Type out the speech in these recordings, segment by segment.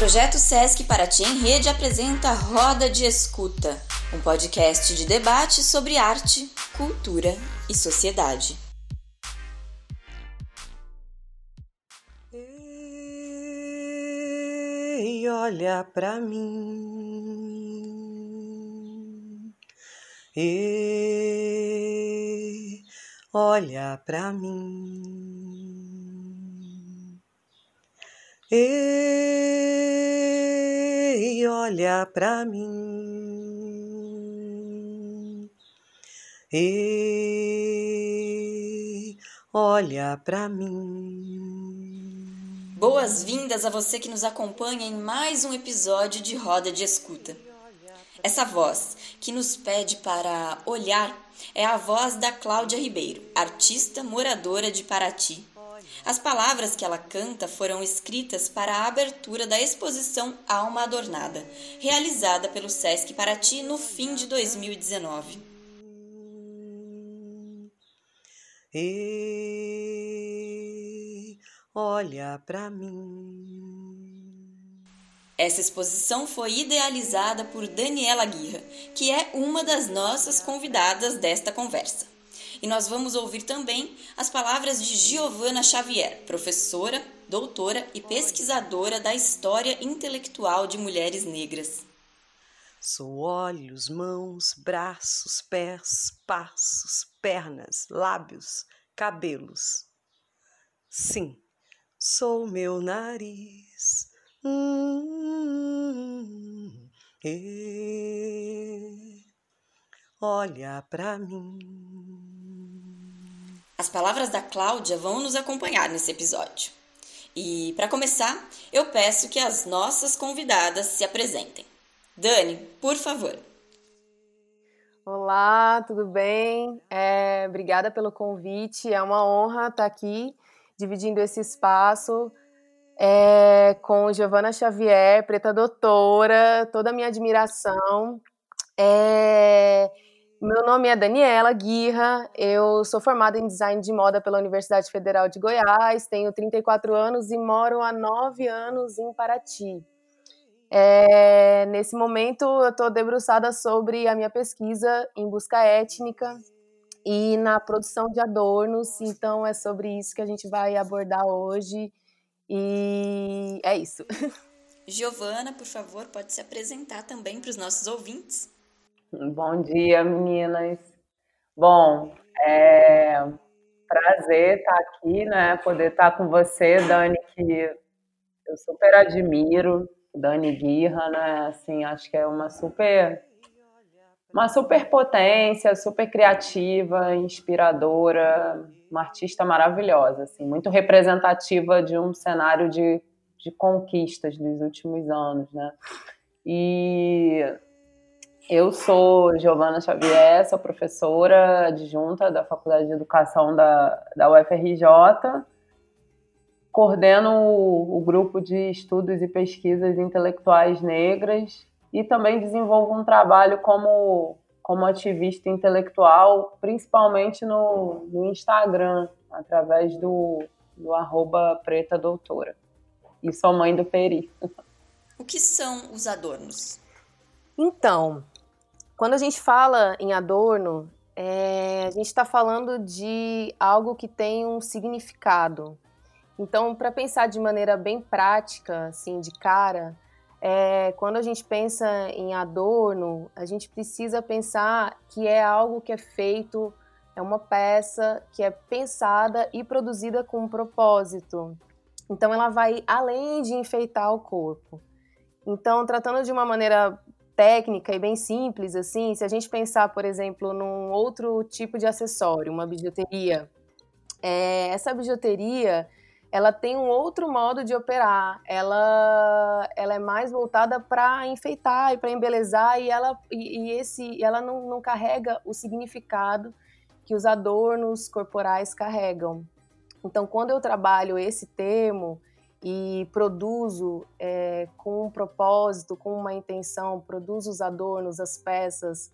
projeto Sesc Paraty em Rede apresenta Roda de Escuta, um podcast de debate sobre arte, cultura e sociedade. Ei, olha pra mim. Ei, olha pra mim. Ei, olha pra mim. Ei, olha pra mim. Boas-vindas a você que nos acompanha em mais um episódio de Roda de Escuta. Essa voz que nos pede para olhar é a voz da Cláudia Ribeiro, artista moradora de Paraty. As palavras que ela canta foram escritas para a abertura da exposição Alma Adornada, realizada pelo Sesc Paraty no fim de 2019. Ei, olha pra mim. Essa exposição foi idealizada por Daniela Guirra, que é uma das nossas convidadas desta conversa. E nós vamos ouvir também as palavras de Giovana Xavier, professora, doutora e pesquisadora da história intelectual de mulheres negras. Sou olhos, mãos, braços, pés, passos, pernas, lábios, cabelos. Sim, sou meu nariz. Hum, e, olha pra mim. As palavras da Cláudia vão nos acompanhar nesse episódio. E, para começar, eu peço que as nossas convidadas se apresentem. Dani, por favor. Olá, tudo bem? É, obrigada pelo convite. É uma honra estar aqui dividindo esse espaço é, com Giovana Xavier, preta doutora, toda a minha admiração. É, meu nome é Daniela Guirra, eu sou formada em design de moda pela Universidade Federal de Goiás, tenho 34 anos e moro há nove anos em Paraty. É, nesse momento, eu estou debruçada sobre a minha pesquisa em busca étnica e na produção de adornos, então é sobre isso que a gente vai abordar hoje. E é isso. Giovana, por favor, pode se apresentar também para os nossos ouvintes. Bom dia, meninas. Bom, é prazer estar aqui, né? Poder estar com você, Dani, que eu super admiro Dani Guirra, né? Assim, acho que é uma super uma super potência, super criativa, inspiradora, uma artista maravilhosa, assim, muito representativa de um cenário de, de conquistas dos últimos anos, né? E eu sou Giovana Xavier, sou professora adjunta da Faculdade de Educação da, da UFRJ, coordeno o, o, grupo de estudos e pesquisas intelectuais negras e também desenvolvo um trabalho como, como ativista intelectual, principalmente no, no Instagram, através do, do arroba preta doutora. E sou mãe do Peri. O que são os adornos? Então, quando a gente fala em adorno, é, a gente está falando de algo que tem um significado, então, para pensar de maneira bem prática, assim, de cara, é, quando a gente pensa em adorno, a gente precisa pensar que é algo que é feito, é uma peça que é pensada e produzida com um propósito. Então, ela vai além de enfeitar o corpo. Então, tratando de uma maneira técnica e bem simples, assim, se a gente pensar, por exemplo, num outro tipo de acessório, uma bijuteria, é, essa bijuteria ela tem um outro modo de operar. Ela, ela é mais voltada para enfeitar e para embelezar e ela, e, e esse, ela não, não carrega o significado que os adornos corporais carregam. Então, quando eu trabalho esse termo e produzo é, com um propósito, com uma intenção, produzo os adornos, as peças,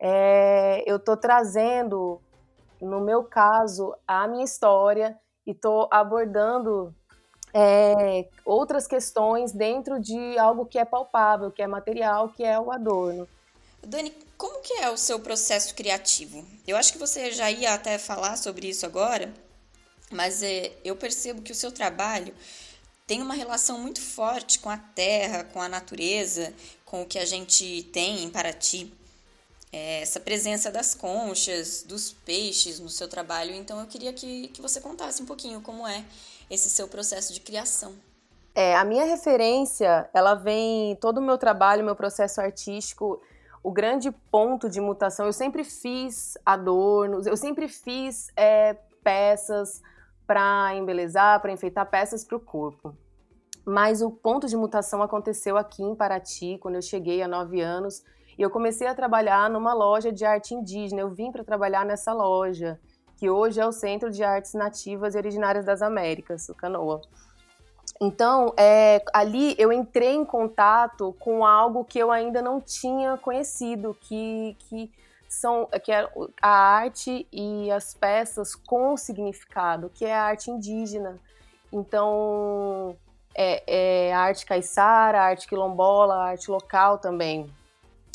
é, eu estou trazendo, no meu caso, a minha história e estou abordando é, outras questões dentro de algo que é palpável, que é material, que é o adorno. Dani, como que é o seu processo criativo? Eu acho que você já ia até falar sobre isso agora, mas é, eu percebo que o seu trabalho tem uma relação muito forte com a terra, com a natureza, com o que a gente tem em Paraty. É, essa presença das conchas, dos peixes no seu trabalho. Então eu queria que, que você contasse um pouquinho como é esse seu processo de criação. É, a minha referência, ela vem todo o meu trabalho, meu processo artístico, o grande ponto de mutação. Eu sempre fiz adornos, eu sempre fiz é, peças para embelezar, para enfeitar peças para o corpo. Mas o ponto de mutação aconteceu aqui em Paraty, quando eu cheguei há nove anos, e eu comecei a trabalhar numa loja de arte indígena. Eu vim para trabalhar nessa loja que hoje é o Centro de Artes Nativas e Originárias das Américas, o Canoa. Então, é, ali eu entrei em contato com algo que eu ainda não tinha conhecido, que, que são que é a arte e as peças com significado, que é a arte indígena. Então, é, é a arte caiçara, a arte quilombola, a arte local também.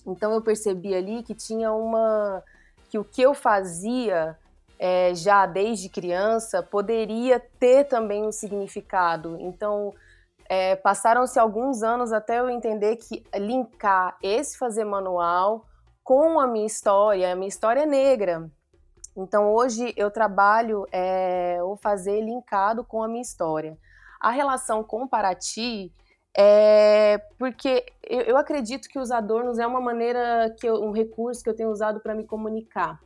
Então, eu percebi ali que tinha uma que o que eu fazia é, já desde criança poderia ter também um significado. Então, é, passaram-se alguns anos até eu entender que linkar esse fazer manual com a minha história, a minha história é negra. Então, hoje eu trabalho é, o fazer linkado com a minha história. A relação com Paraty é porque eu, eu acredito que os adornos é uma maneira, que eu, um recurso que eu tenho usado para me comunicar.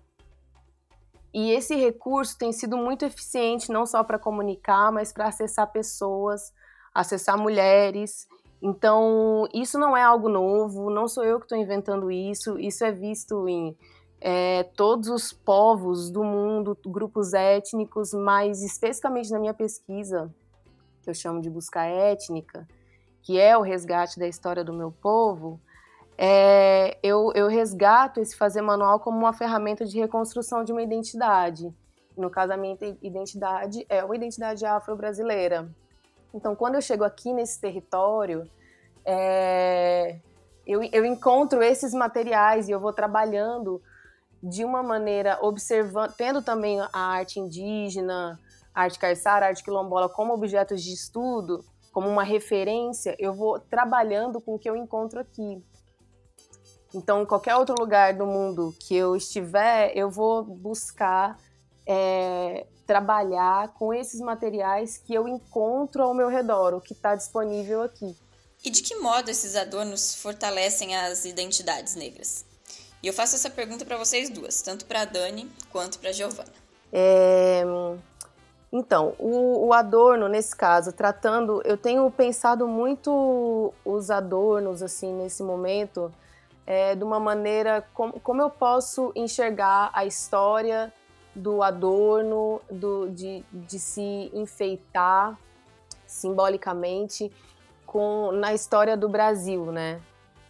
E esse recurso tem sido muito eficiente não só para comunicar, mas para acessar pessoas, acessar mulheres. Então, isso não é algo novo, não sou eu que estou inventando isso, isso é visto em é, todos os povos do mundo, grupos étnicos, mas especificamente na minha pesquisa, que eu chamo de busca étnica, que é o resgate da história do meu povo, é, eu, eu resgato esse fazer manual como uma ferramenta de reconstrução de uma identidade. No caso, a minha identidade é uma identidade afro-brasileira. Então, quando eu chego aqui nesse território, é, eu, eu encontro esses materiais e eu vou trabalhando de uma maneira observando, tendo também a arte indígena, a arte caiçara, a arte quilombola como objetos de estudo, como uma referência, eu vou trabalhando com o que eu encontro aqui. Então, em qualquer outro lugar do mundo que eu estiver, eu vou buscar é, trabalhar com esses materiais que eu encontro ao meu redor, o que está disponível aqui. E de que modo esses adornos fortalecem as identidades negras? E eu faço essa pergunta para vocês duas, tanto para a Dani quanto para a Giovana. É... Então, o, o, adorno, nesse caso, tratando, eu tenho pensado muito os adornos, assim, nesse momento, é, de uma maneira como, como eu posso enxergar a história do adorno, do, de, de se enfeitar simbolicamente com, na história do Brasil, né?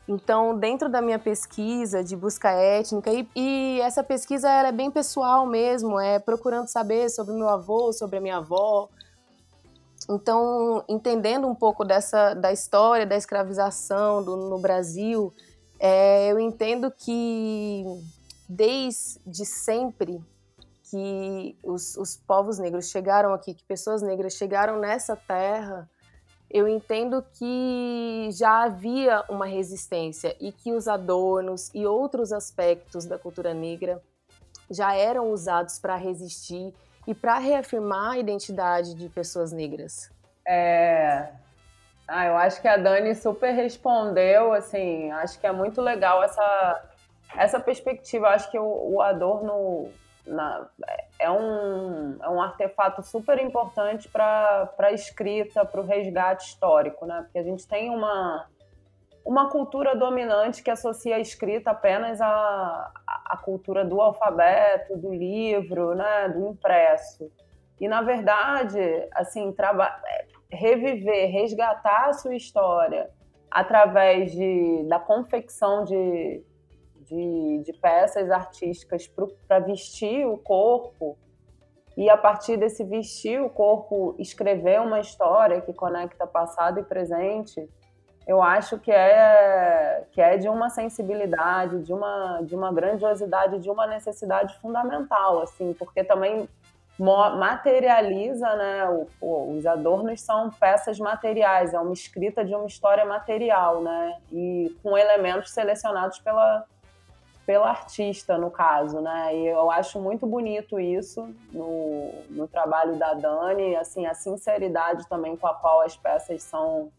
Então, dentro da minha pesquisa de busca étnica, e, e essa pesquisa é bem pessoal mesmo, é procurando saber sobre meu avô, sobre a minha avó. Então, entendendo um pouco dessa da história da escravização do, no Brasil, é, eu entendo que desde sempre que os, os povos negros chegaram aqui, que pessoas negras chegaram nessa terra, eu entendo que já havia uma resistência e que os adornos e outros aspectos da cultura negra já eram usados para resistir e para reafirmar a identidade de pessoas negras. É, ah, eu acho que a Dani super respondeu, assim, acho que é muito legal essa, essa perspectiva. Acho que o, o Adorno na, é, um, é um artefato super importante para a escrita, para o resgate histórico, né? Porque a gente tem uma, uma cultura dominante que associa a escrita apenas à, à cultura do alfabeto, do livro, né? do impresso. E, na verdade, assim, reviver, resgatar a sua história através de, da confecção de, de, de peças artísticas para vestir o corpo e a partir desse vestir o corpo, escrever uma história que conecta passado e presente, eu acho que é que é de uma sensibilidade, de uma de uma grandiosidade, de uma necessidade fundamental, assim, porque também materializa, né? O, o, os adornos são peças materiais, é uma escrita de uma história material, né? E com elementos selecionados pela, pela artista, no caso, né? E eu acho muito bonito isso no, no trabalho da Dani, assim, a sinceridade também com a qual as peças são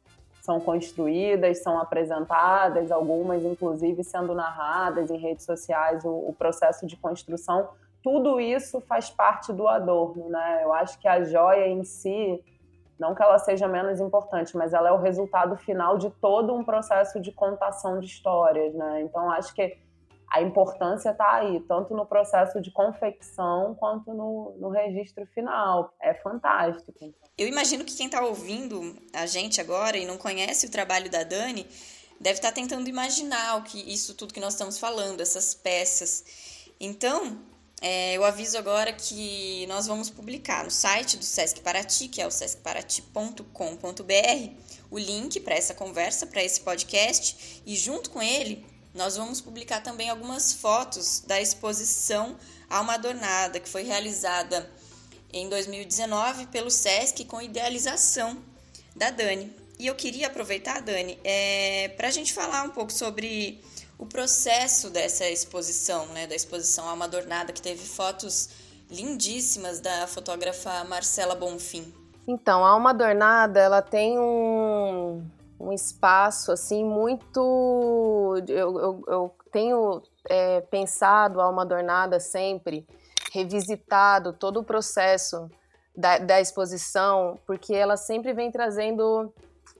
são construídas, são apresentadas, algumas inclusive sendo narradas em redes sociais, o, o processo de construção tudo isso faz parte do adorno, né? Eu acho que a joia em si, não que ela seja menos importante, mas ela é o resultado final de todo um processo de contação de histórias, né? Então acho que a importância está aí, tanto no processo de confecção quanto no, no registro final. É fantástico. Eu imagino que quem está ouvindo a gente agora e não conhece o trabalho da Dani deve estar tá tentando imaginar o que isso tudo que nós estamos falando, essas peças. Então, é, eu aviso agora que nós vamos publicar no site do Sesc Paraty, que é o sescparati.com.br, o link para essa conversa, para esse podcast, e junto com ele nós vamos publicar também algumas fotos da exposição Alma Adornada, que foi realizada em 2019 pelo Sesc com idealização da Dani. E eu queria aproveitar, Dani, é, para a gente falar um pouco sobre o processo dessa exposição, né, da exposição Alma Adornada, que teve fotos lindíssimas da fotógrafa Marcela Bonfim. Então, a Alma Adornada, ela tem um, um espaço, assim, muito... Eu, eu, eu tenho é, pensado a Alma Adornada sempre, revisitado todo o processo da, da exposição, porque ela sempre vem trazendo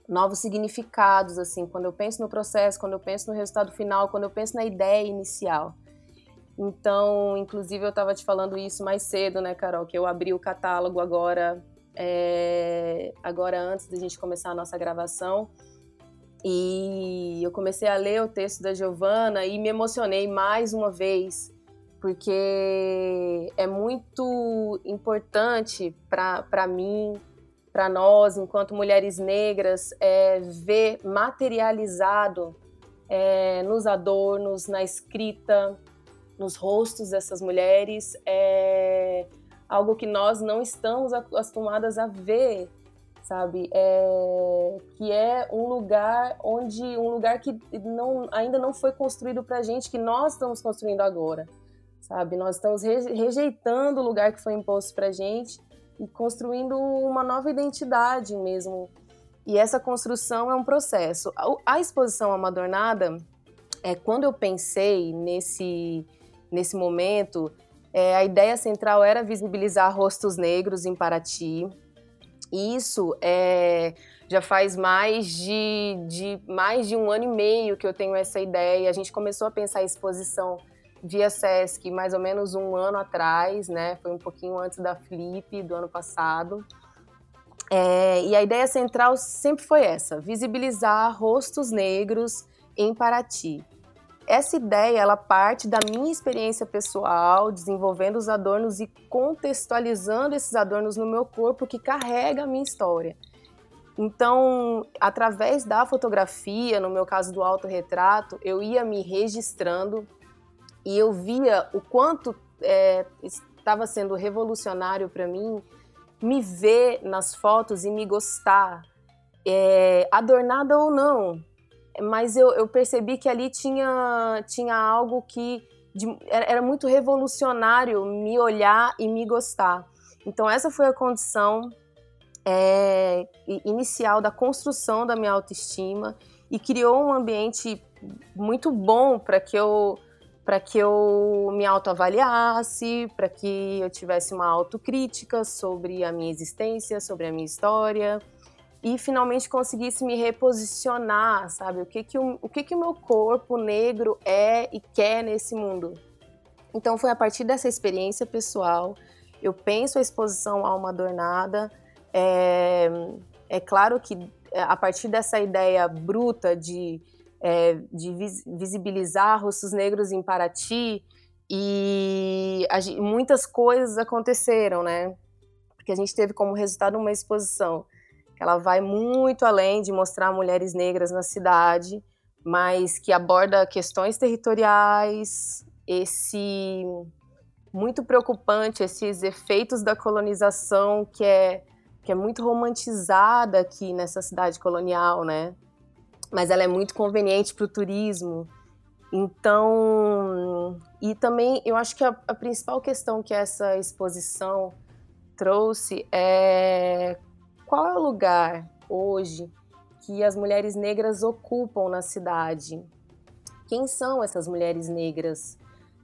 novos significados, assim, quando eu penso no processo, quando eu penso no resultado final, quando eu penso na ideia inicial. Então, inclusive, eu estava te falando isso mais cedo, né, Carol, que eu abri o catálogo agora, é, agora antes da gente começar a nossa gravação, e eu comecei a ler o texto da Giovana e me emocionei mais uma vez, porque é muito importante para mim, para nós, enquanto mulheres negras, é, ver materializado é, nos adornos, na escrita, nos rostos dessas mulheres, é algo que nós não estamos acostumadas a ver, sabe? É, que é um lugar onde um lugar que não, ainda não foi construído para gente, que nós estamos construindo agora, sabe? Nós estamos rejeitando o lugar que foi imposto para gente e construindo uma nova identidade mesmo. E essa construção é um processo. A, exposição Amadornada, é, quando eu pensei nesse, nesse momento, é, a ideia central era visibilizar rostos negros em Paraty. Isso é, já faz mais de, de, mais de um ano e meio que eu tenho essa ideia. A gente começou a pensar a exposição via Sesc mais ou menos um ano atrás, né? Foi um pouquinho antes da Flip do ano passado. É, e a ideia central sempre foi essa: visibilizar rostos negros em Paraty. Essa ideia ela parte da minha experiência pessoal, desenvolvendo os adornos e contextualizando esses adornos no meu corpo que carrega a minha história. Então, através da fotografia, no meu caso do autorretrato, eu ia me registrando e eu via o quanto é, estava sendo revolucionário para mim me ver nas fotos e me gostar, é, adornada ou não. Mas eu, eu, percebi que ali tinha, tinha algo que de, era muito revolucionário me olhar e me gostar. Então, essa foi a condição é, inicial da construção da minha autoestima e criou um ambiente muito bom para que eu para que eu me autoavaliasse, para que eu tivesse uma autocrítica sobre a minha existência, sobre a minha história e finalmente conseguisse me reposicionar, sabe? O que que o, o que que meu corpo negro é e quer nesse mundo. Então foi a partir dessa experiência pessoal, eu penso a exposição Alma Adornada. É, é claro que a partir dessa ideia bruta de é, de visibilizar rostos negros em Paraty e a, muitas coisas aconteceram, né? Porque a gente teve como resultado uma exposição ela vai muito além de mostrar mulheres negras na cidade, mas que aborda questões territoriais, esse muito preocupante esses efeitos da colonização que é que é muito romantizada aqui nessa cidade colonial, né? Mas ela é muito conveniente para o turismo. Então, e também eu acho que a, a principal questão que essa exposição trouxe é qual é o lugar hoje que as mulheres negras ocupam na cidade? Quem são essas mulheres negras?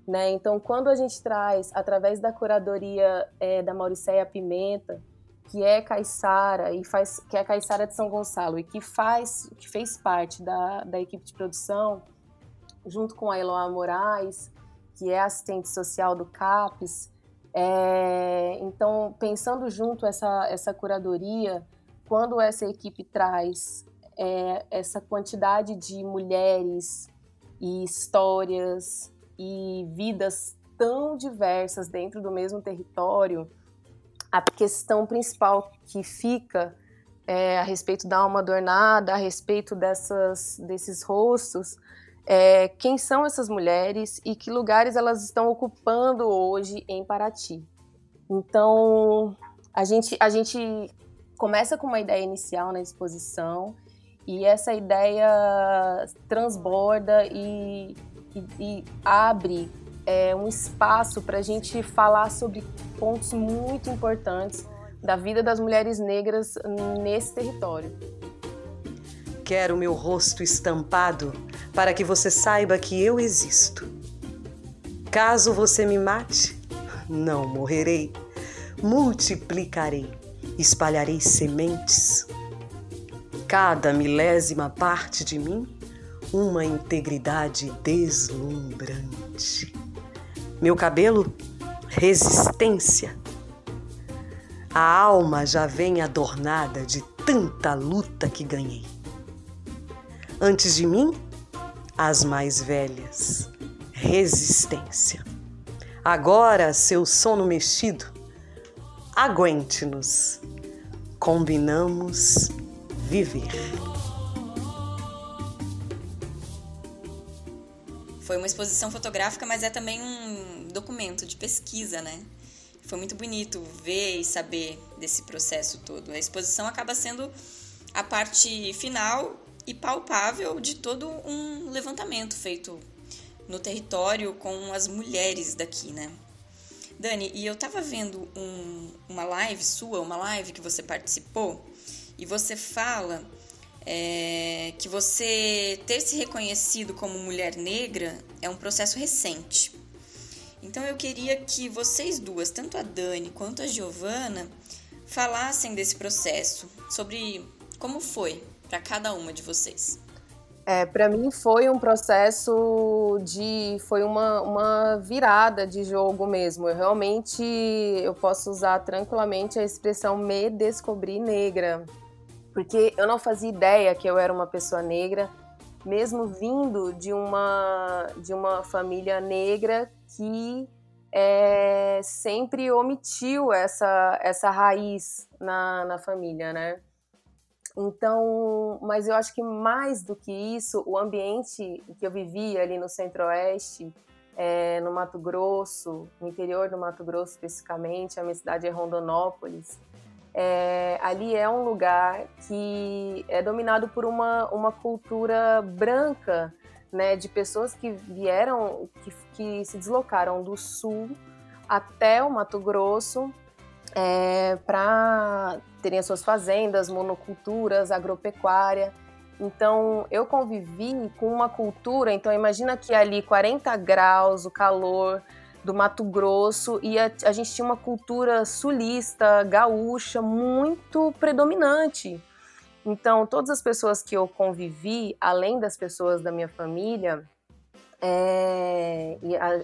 Né? Então, quando a gente traz, através da curadoria é, da Mauricéia Pimenta, que é caiçara e faz, que é caiçara de São Gonçalo e que faz, que fez parte da, da equipe de produção, junto com a Eloá Moraes, que é assistente social do CAPES. É, então, pensando junto essa, essa curadoria, quando essa equipe traz é, essa quantidade de mulheres e histórias e vidas tão diversas dentro do mesmo território, a questão principal que fica é, a respeito da alma adornada, a respeito dessas, desses rostos, é, quem são essas mulheres e que lugares elas estão ocupando hoje em Paraty. Então, a gente, a gente começa com uma ideia inicial na exposição e essa ideia transborda e, e, e abre é, um espaço para a gente falar sobre pontos muito importantes da vida das mulheres negras nesse território. Quero meu rosto estampado para que você saiba que eu existo. Caso você me mate, não morrerei, multiplicarei, espalharei sementes cada milésima parte de mim uma integridade deslumbrante. Meu cabelo, resistência. A alma já vem adornada de tanta luta que ganhei. Antes de mim, as mais velhas, resistência. Agora, seu sono mexido, aguente-nos. Combinamos viver. Foi uma exposição fotográfica, mas é também um documento de pesquisa, né? Foi muito bonito ver e saber desse processo todo. A exposição acaba sendo a parte final e palpável de todo um levantamento feito no território com as mulheres daqui, né? Dani, e eu tava vendo um, uma live sua, uma live que você participou, e você fala é, que você ter se reconhecido como mulher negra é um processo recente. Então eu queria que vocês duas, tanto a Dani quanto a Giovana, falassem desse processo, sobre como foi para cada uma de vocês. É, para mim foi um processo de foi uma, uma virada de jogo mesmo. Eu realmente eu posso usar tranquilamente a expressão me descobrir negra porque eu não fazia ideia que eu era uma pessoa negra, mesmo vindo de uma, de uma família negra que é, sempre omitiu essa, essa raiz na, na família, né? Então, mas eu acho que mais do que isso, o ambiente que eu vivia ali no Centro-Oeste, é, no Mato Grosso, no interior do Mato Grosso especificamente, a minha cidade é Rondonópolis, é, ali é um lugar que é dominado por uma, uma cultura branca, né, de pessoas que vieram, que, que se deslocaram do sul até o Mato Grosso é, para terem as suas fazendas, monoculturas, agropecuária. Então, eu convivi com uma cultura. Então, imagina que ali 40 graus, o calor, do Mato Grosso e a, a gente tinha uma cultura sulista, gaúcha, muito predominante. Então, todas as pessoas que eu convivi, além das pessoas da minha família, é,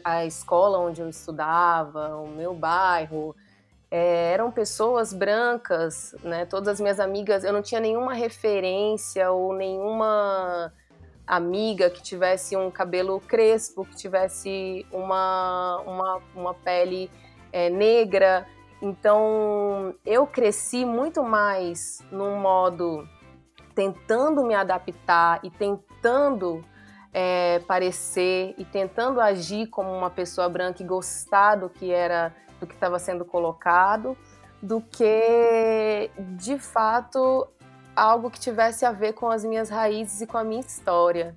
a, a, escola onde eu estudava, o meu bairro, é, eram pessoas brancas, né? Todas as minhas amigas, eu não tinha nenhuma referência ou nenhuma amiga que tivesse um cabelo crespo, que tivesse uma, uma, uma pele é, negra. Então, eu cresci muito mais num modo tentando me adaptar e tentando é, parecer e tentando agir como uma pessoa branca e gostar do que era do que estava sendo colocado, do que de fato algo que tivesse a ver com as minhas raízes e com a minha história.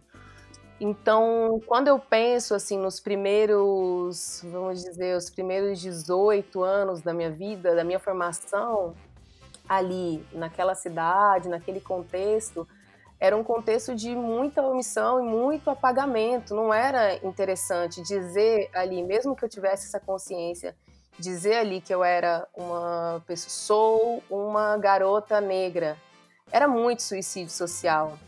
Então, quando eu penso assim nos primeiros, vamos dizer, os primeiros 18 anos da minha vida, da minha formação ali naquela cidade, naquele contexto, era um contexto de muita omissão e muito apagamento. Não era interessante dizer ali, mesmo que eu tivesse essa consciência, dizer ali que eu era uma pessoa, sou uma garota negra. Era muito suicídio social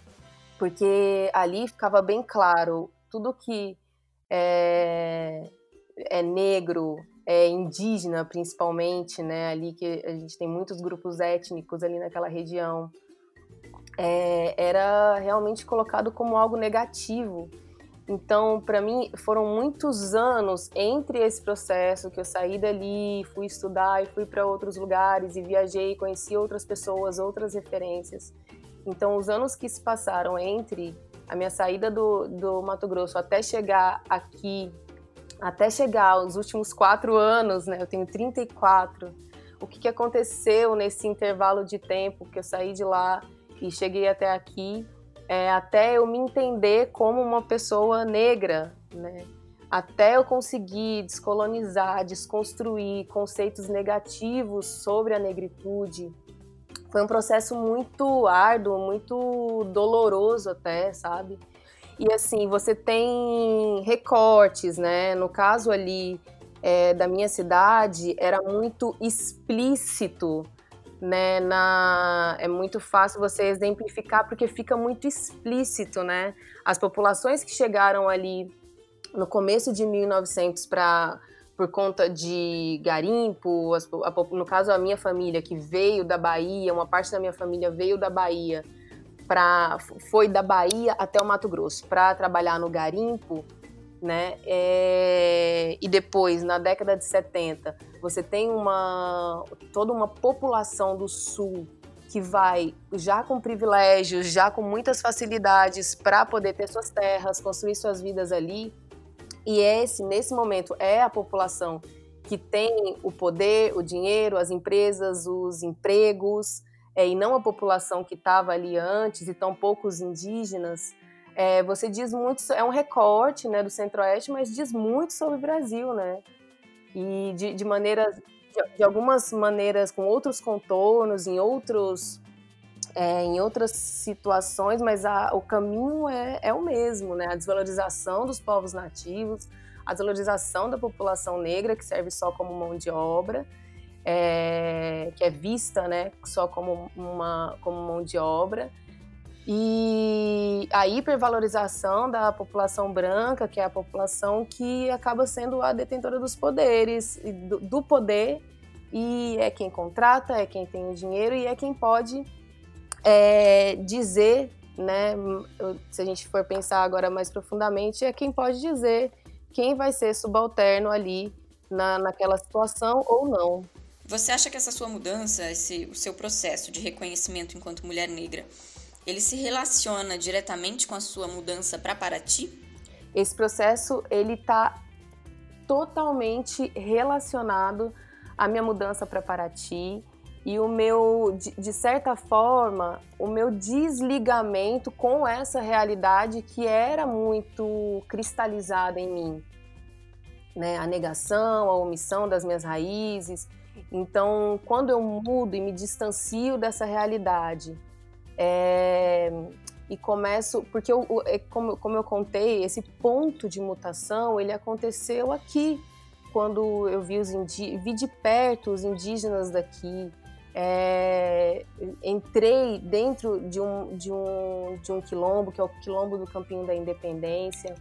porque ali ficava bem claro tudo que é, é negro, é indígena principalmente, né? Ali que a gente tem muitos grupos étnicos ali naquela região, é, era realmente colocado como algo negativo. Então, para mim, foram muitos anos entre esse processo que eu saí dali, fui estudar e fui para outros lugares e viajei, conheci outras pessoas, outras referências. Então, os anos que se passaram entre a minha saída do, do Mato Grosso até chegar aqui, até chegar aos últimos quatro anos, né? Eu tenho 34. O que, que aconteceu nesse intervalo de tempo que eu saí de lá e cheguei até aqui, é, até eu me entender como uma pessoa negra, né? Até eu conseguir descolonizar, desconstruir conceitos negativos sobre a negritude, foi um processo muito árduo, muito doloroso até, sabe? E assim, você tem recortes, né? No caso ali é, da minha cidade, era muito explícito, né? Na, é muito fácil você exemplificar porque fica muito explícito, né? As populações que chegaram ali no começo de 1900 para por conta de garimpo, no caso a minha família que veio da Bahia, uma parte da minha família veio da Bahia para foi da Bahia até o Mato Grosso para trabalhar no garimpo, né? É, e depois na década de 70 você tem uma toda uma população do sul que vai já com privilégios, já com muitas facilidades para poder ter suas terras, construir suas vidas ali e esse, nesse momento, é a população que tem o poder, o dinheiro, as empresas, os empregos, é, e não a população que estava ali antes, e tão poucos indígenas. É, você diz muito, é um recorte né, do Centro-Oeste, mas diz muito sobre o Brasil, né? E de, de maneiras, de, de algumas maneiras com outros contornos, em outros é, em outras situações, mas a, o caminho é, é o mesmo, né? A desvalorização dos povos nativos, a desvalorização da população negra, que serve só como mão de obra, é, que é vista né, só como, uma, como mão de obra, e a hipervalorização da população branca, que é a população que acaba sendo a detentora dos poderes, do, poder, e é quem contrata, é quem tem o dinheiro e é quem pode é, dizer, né, se a gente for pensar agora mais profundamente, é quem pode dizer quem vai ser subalterno ali na, naquela situação ou não. Você acha que essa sua mudança, esse, o seu processo de reconhecimento enquanto mulher negra, ele se relaciona diretamente com a sua mudança para Paraty? Esse processo ele está totalmente relacionado à minha mudança para Paraty e o meu, de, certa forma, o meu desligamento com essa realidade que era muito cristalizada em mim. Né? A negação, a omissão das minhas raízes. Então, quando eu mudo e me distancio dessa realidade, é, e começo, porque eu, é como, como eu contei, esse ponto de mutação, ele aconteceu aqui, quando eu vi, os vi de perto os indígenas daqui, é, entrei dentro de um, de, um, de um quilombo, que é o quilombo do Campinho da Independência,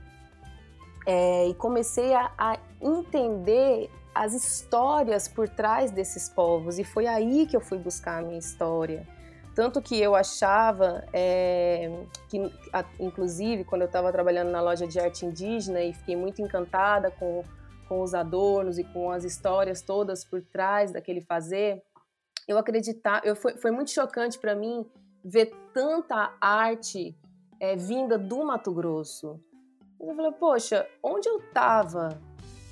é, e comecei a, a entender as histórias por trás desses povos, e foi aí que eu fui buscar a minha história. Tanto que eu achava é, que, a, inclusive, quando eu estava trabalhando na loja de arte indígena e fiquei muito encantada com, com os adornos e com as histórias todas por trás daquele fazer, eu acreditar, eu foi, foi muito chocante para mim ver tanta arte é, vinda do Mato Grosso. Eu falei, poxa, onde eu estava?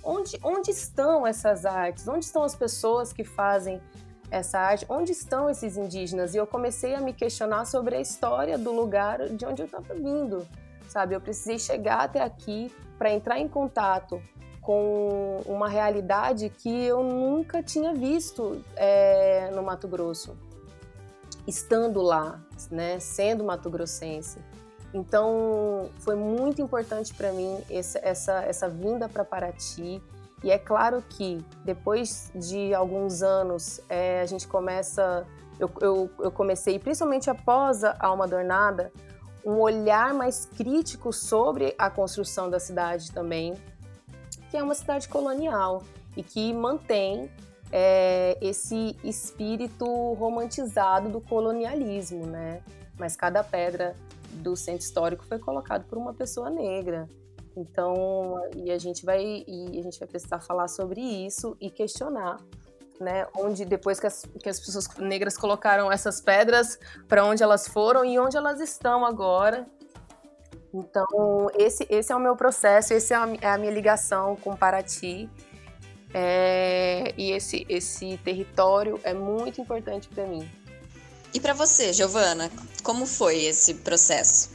Onde, onde estão essas artes? Onde estão as pessoas que fazem essa arte? Onde estão esses indígenas? E eu comecei a me questionar sobre a história do lugar de onde eu estava vindo, sabe? Eu precisei chegar até aqui para entrar em contato com uma realidade que eu nunca tinha visto é, no Mato Grosso, estando lá, né, sendo mato-grossense. Então, foi muito importante para mim essa, essa, essa vinda para Paraty. E é claro que depois de alguns anos, é, a gente começa. Eu, eu, eu comecei, principalmente após a Alma Adornada, um olhar mais crítico sobre a construção da cidade também, que é uma cidade colonial e que mantém é, esse espírito romantizado do colonialismo, né? Mas cada pedra do centro histórico foi colocado por uma pessoa negra. Então, e a gente vai e a gente vai precisar falar sobre isso e questionar, né, onde depois que as, que as pessoas negras colocaram essas pedras, para onde elas foram e onde elas estão agora então, esse, esse é o meu processo, esse é a, é a minha ligação com Paraty. É, e esse, esse território é muito importante para mim. E para você, Giovana, como foi esse processo?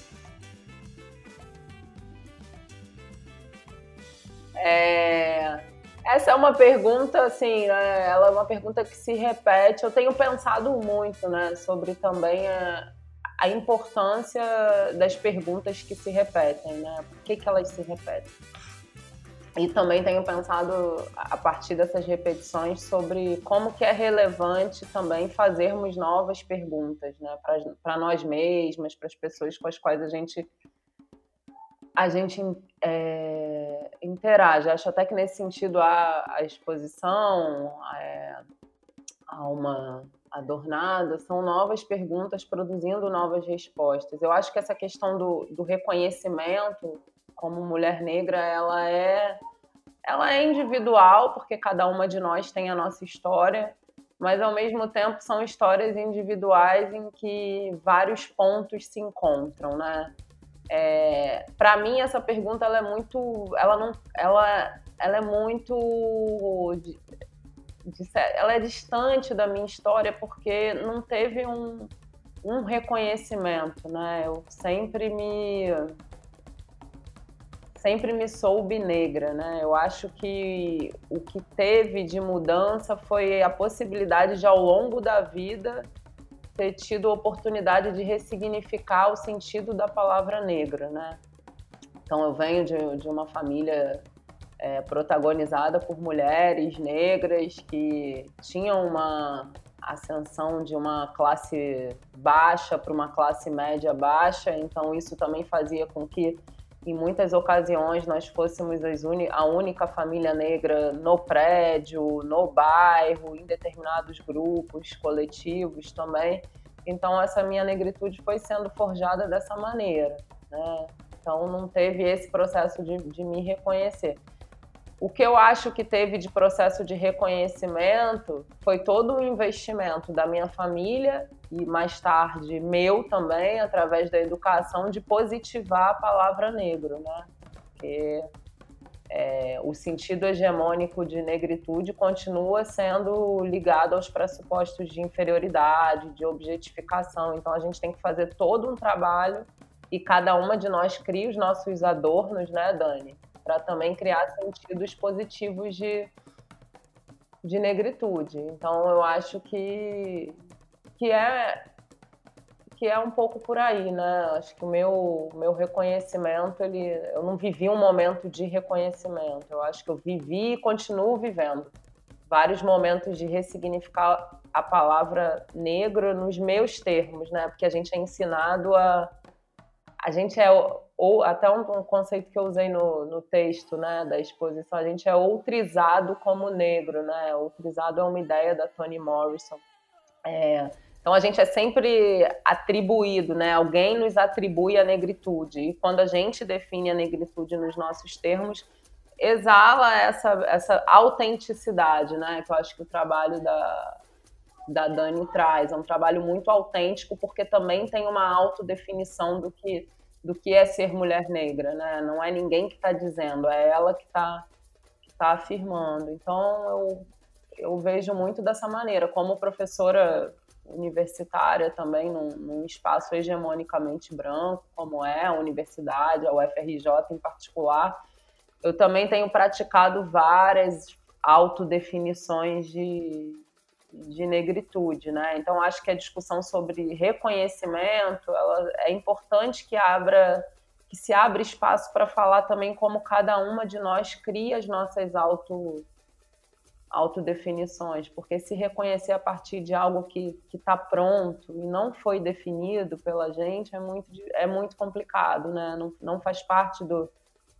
É, essa é uma pergunta, assim, né, ela é uma pergunta que se repete. Eu tenho pensado muito, né, sobre também a, a importância das perguntas que se repetem, né? Por que, que elas se repetem? E também tenho pensado a partir dessas repetições sobre como que é relevante também fazermos novas perguntas, né, para nós mesmas, para as pessoas com as quais a gente a gente é, interage. Acho até que nesse sentido a, a exposição, é, há uma adornada, são novas perguntas produzindo novas respostas. Eu acho que essa questão do, do reconhecimento como mulher negra, ela é, ela é individual, porque cada uma de nós tem a nossa história, mas ao mesmo tempo são histórias individuais em que vários pontos se encontram, né? É, para mim essa pergunta ela é muito, ela não, ela, ela é muito ela é distante da minha história porque não teve um, um reconhecimento, né? Eu sempre me sempre me soube negra, né? Eu acho que o que teve de mudança foi a possibilidade de ao longo da vida ter tido a oportunidade de ressignificar o sentido da palavra negra, né? Então eu venho de, de uma família é, protagonizada por mulheres negras que tinham uma ascensão de uma classe baixa para uma classe média baixa, então isso também fazia com que em muitas ocasiões nós fôssemos a única família negra no prédio, no bairro, em determinados grupos, coletivos também. Então essa minha negritude foi sendo forjada dessa maneira, né? Então não teve esse processo de, de me reconhecer. O que eu acho que teve de processo de reconhecimento foi todo o investimento da minha família e mais tarde meu também, através da educação, de positivar a palavra negro, né? Porque é, o sentido hegemônico de negritude continua sendo ligado aos pressupostos de inferioridade, de objetificação. Então a gente tem que fazer todo um trabalho e cada uma de nós cria os nossos adornos, né, Dani? Para também criar sentidos positivos de, de negritude. Então eu acho que, que é que é um pouco por aí, né? Acho que o meu, meu reconhecimento, ele, eu não vivi um momento de reconhecimento. Eu acho que eu vivi e continuo vivendo vários momentos de ressignificar a palavra negro nos meus termos, né? Porque a gente é ensinado a a gente é ou até um, um, conceito que eu usei no, no texto né, da exposição, a gente é outrizado como negro, né? Outrizado é uma ideia da Toni Morrison. É, Então a gente é sempre atribuído, né? Alguém nos atribui a negritude. E quando a gente define a negritude nos nossos termos, exala essa, essa autenticidade, né? Que eu acho que o trabalho da, da Dani traz. É um trabalho muito autêntico, porque também tem uma autodefinição do que, do que é ser mulher negra, né? Não é ninguém que está dizendo, é ela que está tá afirmando. Então eu, eu vejo muito dessa maneira, como professora universitária também, num, num, espaço hegemonicamente branco, como é a universidade, a UFRJ em particular, eu também tenho praticado várias autodefinições de, de negritude, né? Então acho que a discussão sobre reconhecimento, ela é importante que abra que se abra espaço para falar também como cada uma de nós cria as nossas auto autodefinições, porque se reconhecer a partir de algo que está pronto e não foi definido pela gente é muito, é muito complicado, né? não, não faz parte do,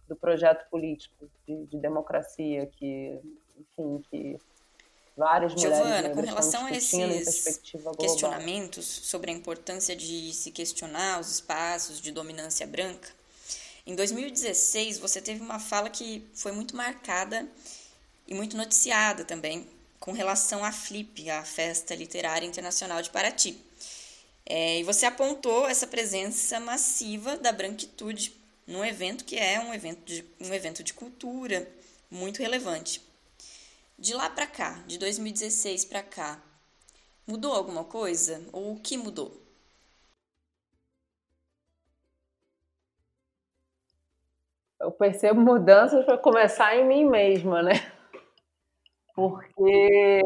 do projeto político de, de democracia que, enfim, que várias Giovana, com relação a esses questionamentos sobre a importância de se questionar os espaços de dominância branca, em 2016 você teve uma fala que foi muito marcada e muito noticiada também com relação à FLIP, a Festa Literária Internacional de Paraty. É, e você apontou essa presença massiva da branquitude num evento que é um evento de, um evento de cultura muito relevante. De lá para cá, de 2016 para cá, mudou alguma coisa? Ou o que mudou? Eu percebo mudanças para começar em mim mesma, né? porque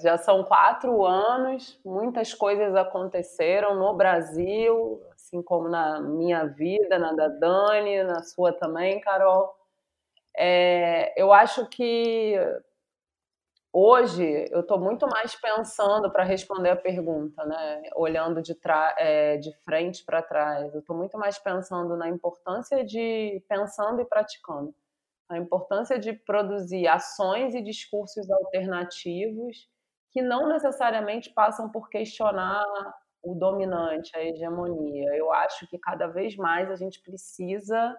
já são quatro anos, muitas coisas aconteceram no Brasil, assim como na minha vida, na da Dani, na sua também, Carol. É, eu acho que hoje eu estou muito mais pensando para responder a pergunta, né? Olhando de, é, de frente para trás, eu estou muito mais pensando na importância de pensando e praticando a importância de produzir ações e discursos alternativos que não necessariamente passam por questionar o dominante, a hegemonia. Eu acho que cada vez mais a gente precisa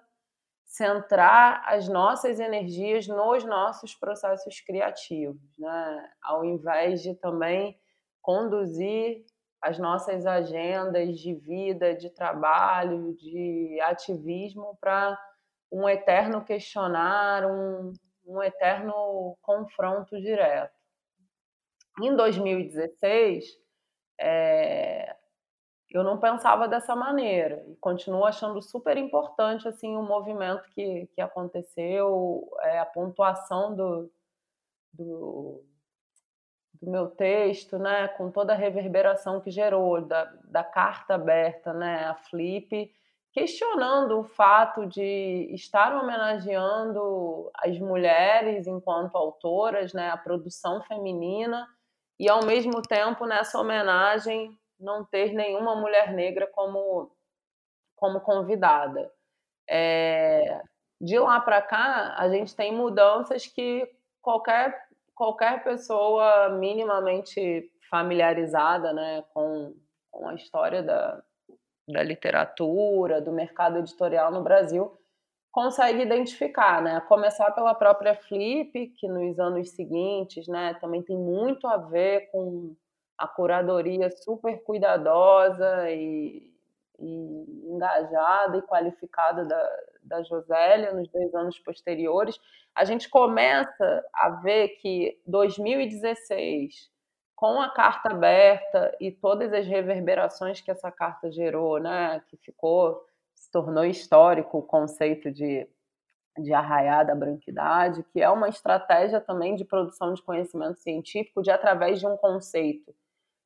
centrar as nossas energias nos nossos processos criativos, né? ao invés de também conduzir as nossas agendas de vida, de trabalho, de ativismo para um eterno questionar, um, um eterno confronto direto. Em 2016, é, eu não pensava dessa maneira e continuo achando super importante assim o movimento que, que aconteceu, é, a pontuação do, do, do, meu texto, né, com toda a reverberação que gerou da, da carta aberta, né, a Flip, questionando o fato de estar homenageando as mulheres enquanto autoras, né, a produção feminina, e ao mesmo tempo nessa homenagem não ter nenhuma mulher negra como, como convidada. É, de lá para cá, a gente tem mudanças que qualquer, qualquer pessoa minimamente familiarizada né, com, com a história da, da literatura, do mercado editorial no Brasil, consegue identificar, né? Começar pela própria Flip, que nos anos seguintes, né, também tem muito a ver com a curadoria super cuidadosa e, e engajada e qualificada da, da Josélia nos dois anos posteriores, a gente começa a ver que 2016 com a carta aberta e todas as reverberações que essa carta gerou, né, que ficou, se tornou histórico o conceito de, de arraiar da branquidade, que é uma estratégia também de produção de conhecimento científico de através de um conceito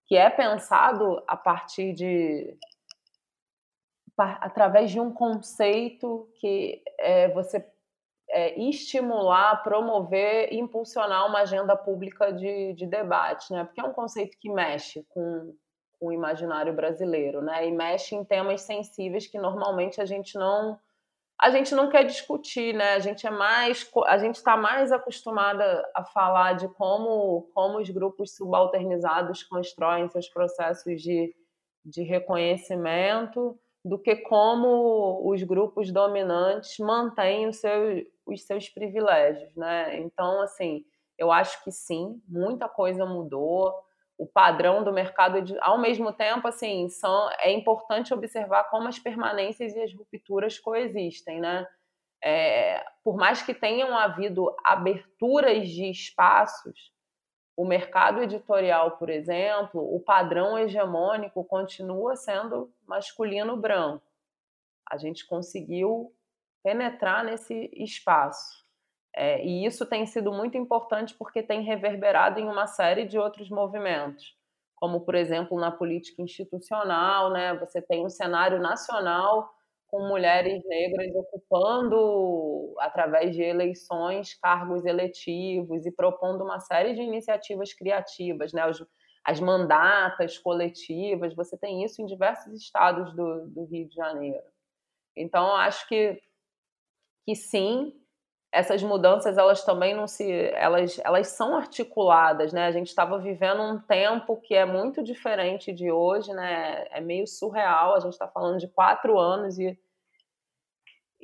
que é pensado a partir de através de um conceito que é, você é, estimular, promover impulsionar uma agenda pública de, de debate, né? Porque é um conceito que mexe com, com o imaginário brasileiro, né? E mexe em temas sensíveis que normalmente a gente não a gente não quer discutir, né? A gente é mais, a gente está mais acostumada a falar de como, como os grupos subalternizados constroem seus processos de, de reconhecimento do que como os grupos dominantes mantêm o seu, os seus privilégios, né? Então, assim, eu acho que sim, muita coisa mudou. O padrão do mercado, ao mesmo tempo, assim, são, é importante observar como as permanências e as rupturas coexistem, né? É, por mais que tenham havido aberturas de espaços, o mercado editorial, por exemplo, o padrão hegemônico continua sendo masculino branco. A gente conseguiu penetrar nesse espaço. É, e isso tem sido muito importante porque tem reverberado em uma série de outros movimentos, como, por exemplo, na política institucional, né? você tem um cenário nacional com mulheres negras ocupando, através de eleições, cargos eletivos e propondo uma série de iniciativas criativas, né? As, as mandatas coletivas, você tem isso em diversos estados do, do Rio de Janeiro. Então, acho que, que sim, essas mudanças elas também não se elas elas são articuladas né a gente estava vivendo um tempo que é muito diferente de hoje né é meio surreal a gente está falando de quatro anos e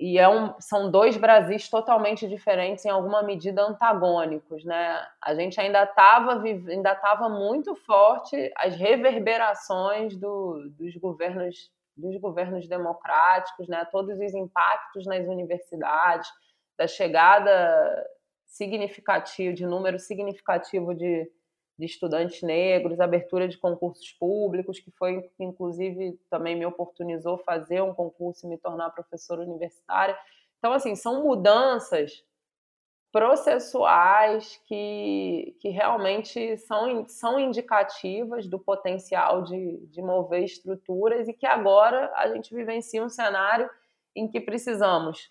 e é um, são dois Brasis totalmente diferentes, em alguma medida antagônicos. Né? A gente ainda estava ainda tava muito forte as reverberações do, dos, governos, dos governos democráticos, né? todos os impactos nas universidades, da chegada significativa, de número significativo de, de estudantes negros, abertura de concursos públicos, que foi, inclusive, também me oportunizou fazer um concurso e me tornar professora universitária. Então, assim, são mudanças processuais que, que realmente são, são indicativas do potencial de, de mover estruturas e que agora a gente vivencia um cenário em que precisamos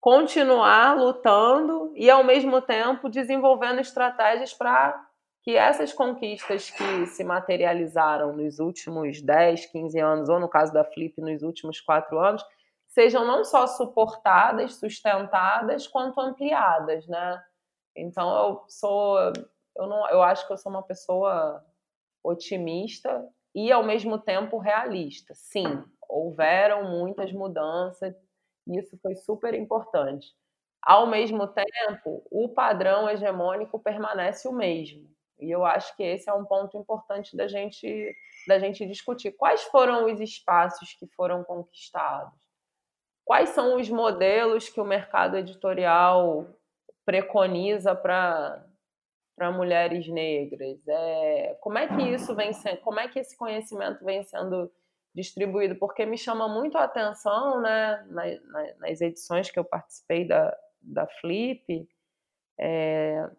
continuar lutando e, ao mesmo tempo, desenvolvendo estratégias para que essas conquistas que se materializaram nos últimos 10, 15 anos, ou no caso da Flip, nos últimos quatro anos, sejam não só suportadas, sustentadas, quanto ampliadas, né? Então eu sou, eu não, eu acho que eu sou uma pessoa otimista e ao mesmo tempo realista. Sim, houveram muitas mudanças, isso foi super importante. Ao mesmo tempo, o padrão hegemônico permanece o mesmo. E eu acho que esse é um ponto importante da gente, da gente discutir. Quais foram os espaços que foram conquistados? Quais são os modelos que o mercado editorial preconiza para para mulheres negras? É, como é que isso vem sendo, como é que esse conhecimento vem sendo distribuído? Porque me chama muito a atenção, né, nas, edições que eu participei da, da Flip, é,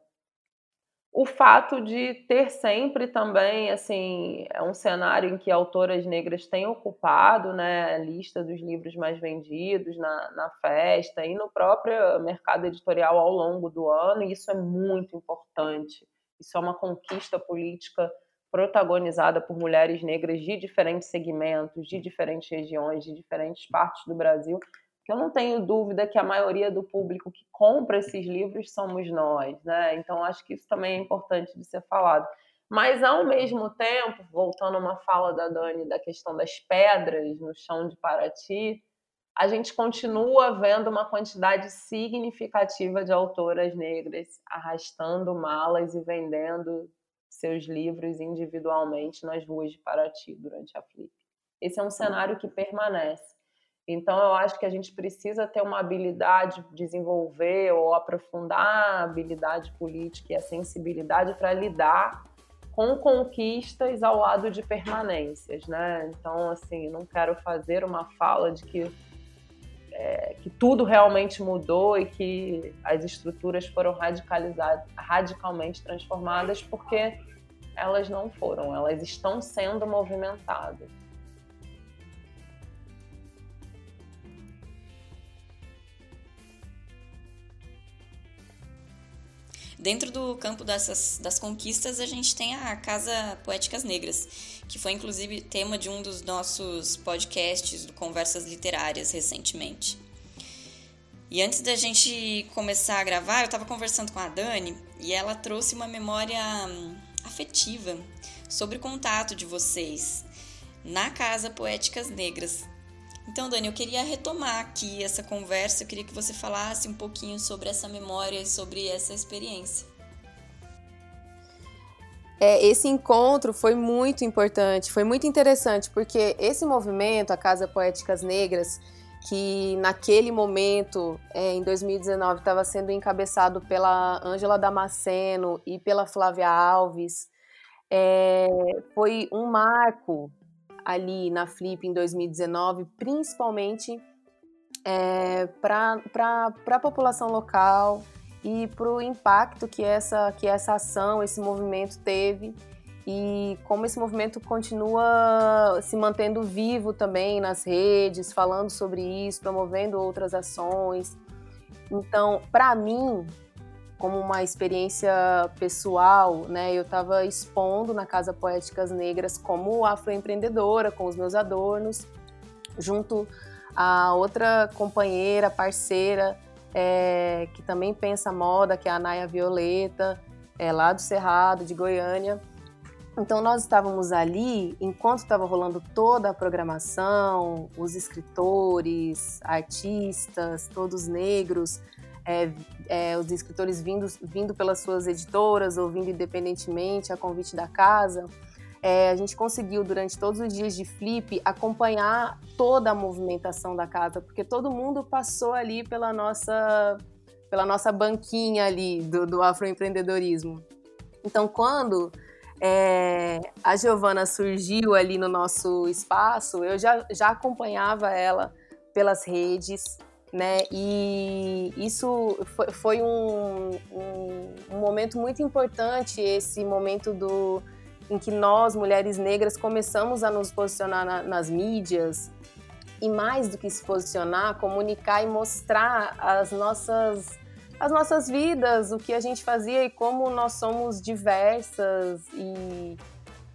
o fato de ter sempre também, assim, é um cenário em que autoras negras têm ocupado, né, a lista dos livros mais vendidos na, na festa e no próprio mercado editorial ao longo do ano, e isso é muito importante. Isso é uma conquista política protagonizada por mulheres negras de diferentes segmentos, de diferentes regiões, de diferentes partes do Brasil, eu não tenho dúvida que a maioria do público que compra esses livros somos nós, né? Então acho que isso também é importante de ser falado. Mas ao mesmo tempo, voltando a uma fala da Dani da questão das pedras no chão de Paraty, a gente continua vendo uma quantidade significativa de autoras negras arrastando malas e vendendo seus livros individualmente nas ruas de Paraty durante a Flip. Esse é um cenário que permanece. Então, eu acho que a gente precisa ter uma habilidade, desenvolver ou aprofundar a habilidade política e a sensibilidade para lidar com conquistas ao lado de permanências, né? Então, assim, não quero fazer uma fala de que é, que tudo realmente mudou e que as estruturas foram radicalizadas, radicalmente transformadas, porque elas não foram, elas estão sendo movimentadas. Dentro do campo dessas, das conquistas, a gente tem a Casa Poéticas Negras, que foi inclusive tema de um dos nossos podcasts do Conversas Literárias recentemente. E antes da gente começar a gravar, eu estava conversando com a Dani e ela trouxe uma memória hum, afetiva sobre o contato de vocês na Casa Poéticas Negras. Então, Dani, eu queria retomar aqui essa conversa, eu queria que você falasse um pouquinho sobre essa memória e sobre essa experiência. É, esse encontro foi muito importante, foi muito interessante, porque esse movimento, a Casa Poéticas Negras, que naquele momento, é, em 2019, estava sendo encabeçado pela Ângela Damasceno e pela Flávia Alves, é, foi um marco ali na Flip em 2019, principalmente é, para a população local e para o impacto que essa, que essa ação, esse movimento teve e como esse movimento continua se mantendo vivo também nas redes, falando sobre isso, promovendo outras ações. Então, para mim, como uma experiência pessoal, né, eu estava expondo na Casa Poéticas Negras como afroempreendedora, com os meus adornos, junto a outra companheira, parceira, é, que também pensa moda, que é a Naya Violeta, é, lá do Cerrado, de Goiânia. Então nós estávamos ali enquanto estava rolando toda a programação, os escritores, artistas, todos negros, é, é, os escritores vindo, vindo pelas suas editoras ou vindo independentemente a convite da casa. É, a gente conseguiu durante todos os dias de flip acompanhar toda a movimentação da casa, porque todo mundo passou ali pela nossa pela nossa banquinha ali do, do afroempreendedorismo. Então, quando é, a Giovana surgiu ali no nosso espaço, eu já, já acompanhava ela pelas redes, né? E isso foi, foi um, um, um, momento muito importante, esse momento do em que nós, mulheres negras, começamos a nos posicionar na, nas mídias e mais do que se posicionar, comunicar e mostrar as nossas as nossas vidas, o que a gente fazia e como nós somos diversas e,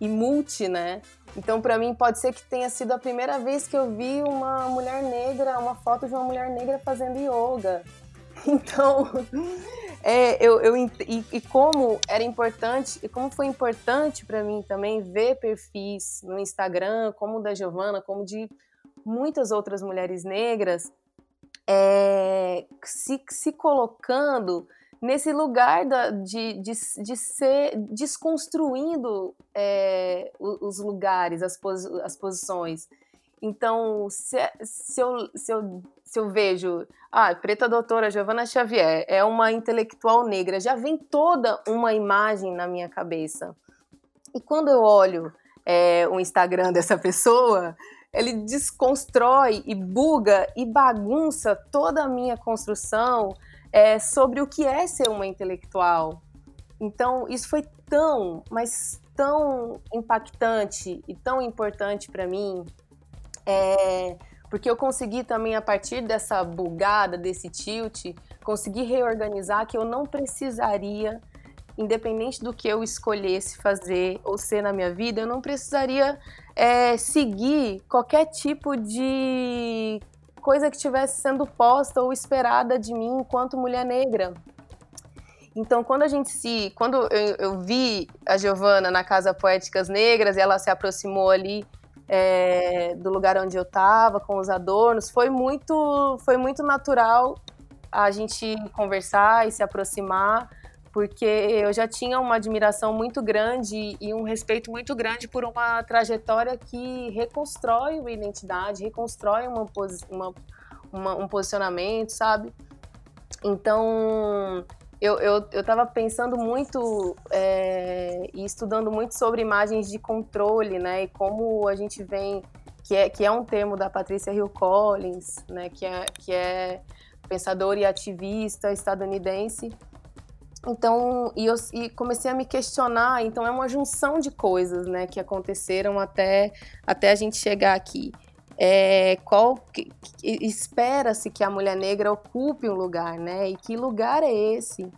e multi, né? Então, para mim, pode ser que tenha sido a primeira vez que eu vi uma mulher negra, uma foto de uma mulher negra fazendo yoga. Então, é, eu, eu e, e, como era importante, e como foi importante para mim também ver perfis no Instagram, como o da Giovana, como de muitas outras mulheres negras, é, se, se colocando nesse lugar da, de, de, de ser desconstruindo é, os lugares, as, posi as posições. Então, se, se, eu, se, eu, se eu vejo, ah, preta doutora Giovana Xavier é uma intelectual negra, já vem toda uma imagem na minha cabeça. E quando eu olho é, o Instagram dessa pessoa, ele desconstrói e buga e bagunça toda a minha construção é, sobre o que é ser uma intelectual. Então, isso foi tão, mas tão impactante e tão importante para mim, é, porque eu consegui também, a partir dessa bugada, desse tilt, conseguir reorganizar que eu não precisaria independente do que eu escolhesse fazer ou ser na minha vida, eu não precisaria é, seguir qualquer tipo de coisa que estivesse sendo posta ou esperada de mim enquanto mulher negra. Então, quando a gente se. Quando eu, eu vi a Giovana na Casa Poéticas Negras, e ela se aproximou ali é, do lugar onde eu estava, com os adornos, foi muito, foi muito natural a gente conversar e se aproximar porque eu já tinha uma admiração muito grande e um respeito muito grande por uma trajetória que reconstrói uma identidade, reconstrói uma, uma, uma, um posicionamento, sabe? Então, eu, eu, eu pensando muito é, e estudando muito sobre imagens de controle, né? E como a gente vem, que é, que é um termo da Patrícia Hill Collins, né? Que é, que é pensadora e ativista estadunidense, então, e eu e comecei a me questionar, então é uma junção de coisas, né, que aconteceram até, até a gente chegar aqui. É, qual espera-se que a mulher negra ocupe um lugar, né? E que lugar é esse?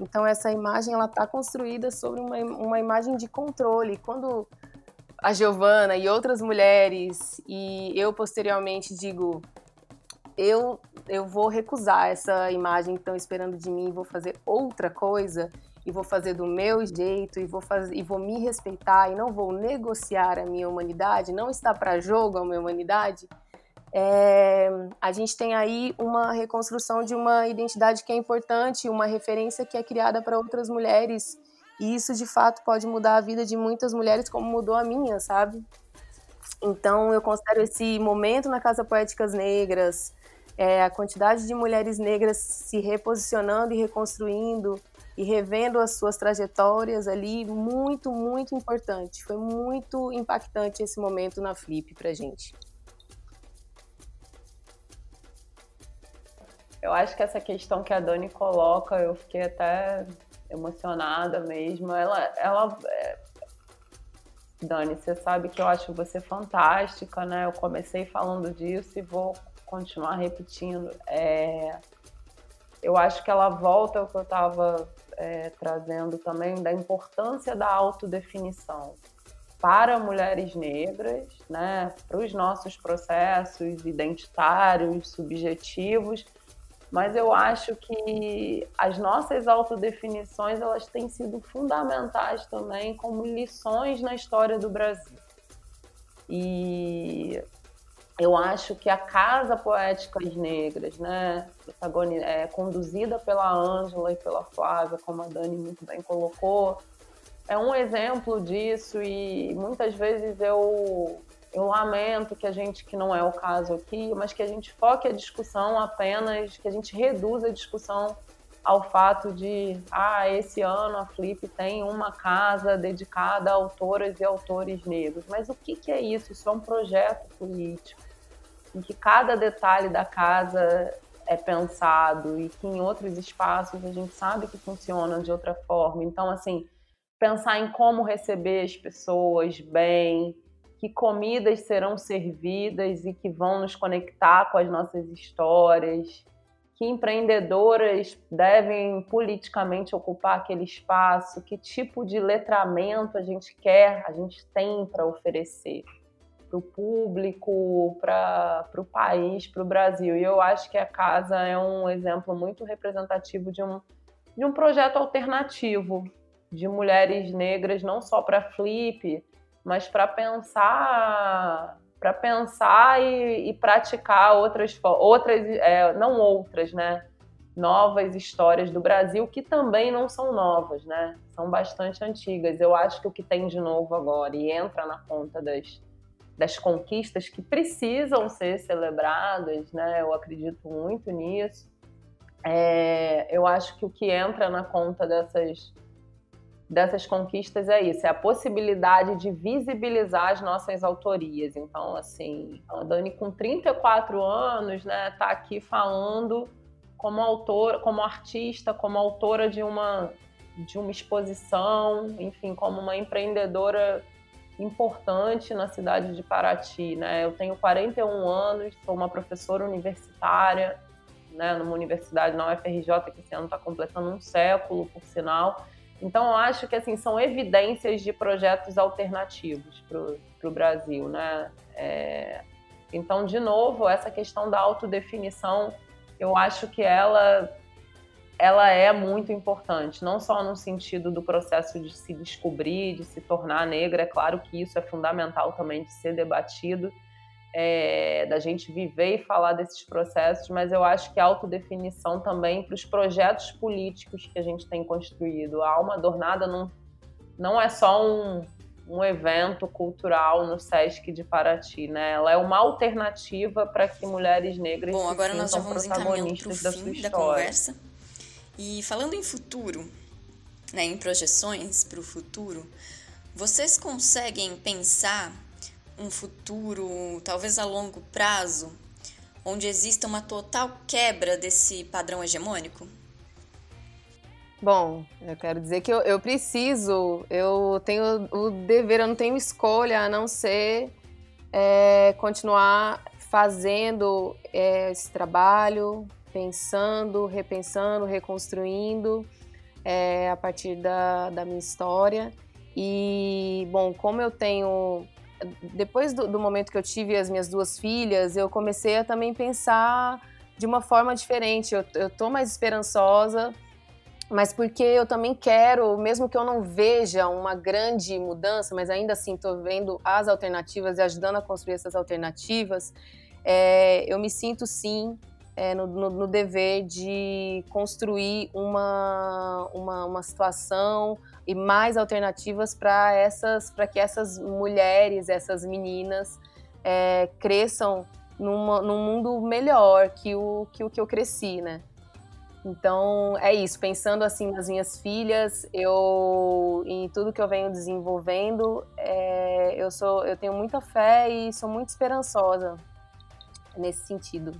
Então essa imagem ela está construída sobre uma, uma imagem de controle. Quando a Giovana e outras mulheres e eu posteriormente digo eu, eu vou recusar essa imagem que estão esperando de mim, vou fazer outra coisa e vou fazer do meu jeito e vou fazer e vou me respeitar e não vou negociar a minha humanidade, não está para jogo a minha humanidade. É, a gente tem aí uma reconstrução de uma identidade que é importante, uma referência que é criada para outras mulheres e isso de fato pode mudar a vida de muitas mulheres como mudou a minha, sabe? Então eu considero esse momento na Casa Poéticas Negras, é, a quantidade de mulheres negras se reposicionando e reconstruindo e revendo as suas trajetórias ali, muito, muito importante. Foi muito impactante esse momento na Flip pra gente. Eu acho que essa questão que a Dani coloca, eu fiquei até emocionada mesmo. Ela, ela é... Dani, você sabe que eu acho você fantástica, né? Eu comecei falando disso e vou continuar repetindo. É... Eu acho que ela volta ao que eu estava é, trazendo também da importância da autodefinição para mulheres negras, né, para os nossos processos identitários, subjetivos, mas eu acho que as nossas autodefinições elas têm sido fundamentais também como lições na história do Brasil. E eu acho que a Casa Poéticas Negras, né, é, conduzida pela Ângela e pela Flávia, como a Dani muito bem colocou, é um exemplo disso e muitas vezes eu, eu lamento que a gente, que não é o caso aqui, mas que a gente foque a discussão apenas, que a gente reduza a discussão ao fato de, ah, esse ano a Flip tem uma casa dedicada a autoras e autores negros. Mas o que, que é isso? Isso é um projeto político em que cada detalhe da casa é pensado e que em outros espaços a gente sabe que funcionam de outra forma. Então, assim, pensar em como receber as pessoas bem, que comidas serão servidas e que vão nos conectar com as nossas histórias, que empreendedoras devem politicamente ocupar aquele espaço, que tipo de letramento a gente quer, a gente tem para oferecer para o público, para o país, para o Brasil. E eu acho que a casa é um exemplo muito representativo de um, de um projeto alternativo de mulheres negras, não só para Flip, mas para pensar para pensar e, e, praticar outras outras é, não outras né? Novas histórias do Brasil que também não são novas né? São bastante antigas. Eu acho que o que tem de novo agora e entra na conta das das conquistas que precisam ser celebradas, né? Eu acredito muito nisso. É, eu acho que o que entra na conta dessas dessas conquistas é isso, é a possibilidade de visibilizar as nossas autorias. Então, assim, a Dani com 34 anos, né, tá aqui falando como autora, como artista, como autora de uma de uma exposição, enfim, como uma empreendedora importante na cidade de Paraty, né? Eu tenho 41 anos, sou uma professora universitária, né, numa universidade na UFRJ que esse ano está completando um século, por sinal. Então, eu acho que assim são evidências de projetos alternativos para o Brasil, né? É... Então, de novo, essa questão da autodefinição, eu acho que ela ela é muito importante, não só no sentido do processo de se descobrir, de se tornar negra, é claro que isso é fundamental também de ser debatido, é, da gente viver e falar desses processos, mas eu acho que a autodefinição também para os projetos políticos que a gente tem construído. A Alma Adornada não, não é só um, um evento cultural no Sesc de Paraty, né? Ela é uma alternativa para que mulheres negras Bom, agora nós já vamos protagonistas da sua história. Da conversa. E falando em futuro, né, em projeções para o futuro, vocês conseguem pensar um futuro, talvez a longo prazo, onde exista uma total quebra desse padrão hegemônico? Bom, eu quero dizer que eu, eu preciso, eu tenho o dever, eu não tenho escolha a não ser é, continuar fazendo é, esse trabalho, pensando, repensando, reconstruindo é, a partir da, da minha história. E, bom, como eu tenho depois do, do, momento que eu tive as minhas duas filhas, eu comecei a também pensar de uma forma diferente. Eu, eu tô mais esperançosa, mas porque eu também quero, mesmo que eu não veja uma grande mudança, mas ainda assim estou vendo as alternativas e ajudando a construir essas alternativas, é, eu me sinto sim é, no, no, no, dever de construir uma, uma, uma situação e mais alternativas para essas para que essas mulheres, essas meninas é, cresçam numa, num mundo melhor que o, que o que eu cresci, né? Então é isso, pensando assim nas minhas filhas, eu em tudo que eu venho desenvolvendo, é, eu sou eu tenho muita fé e sou muito esperançosa nesse sentido.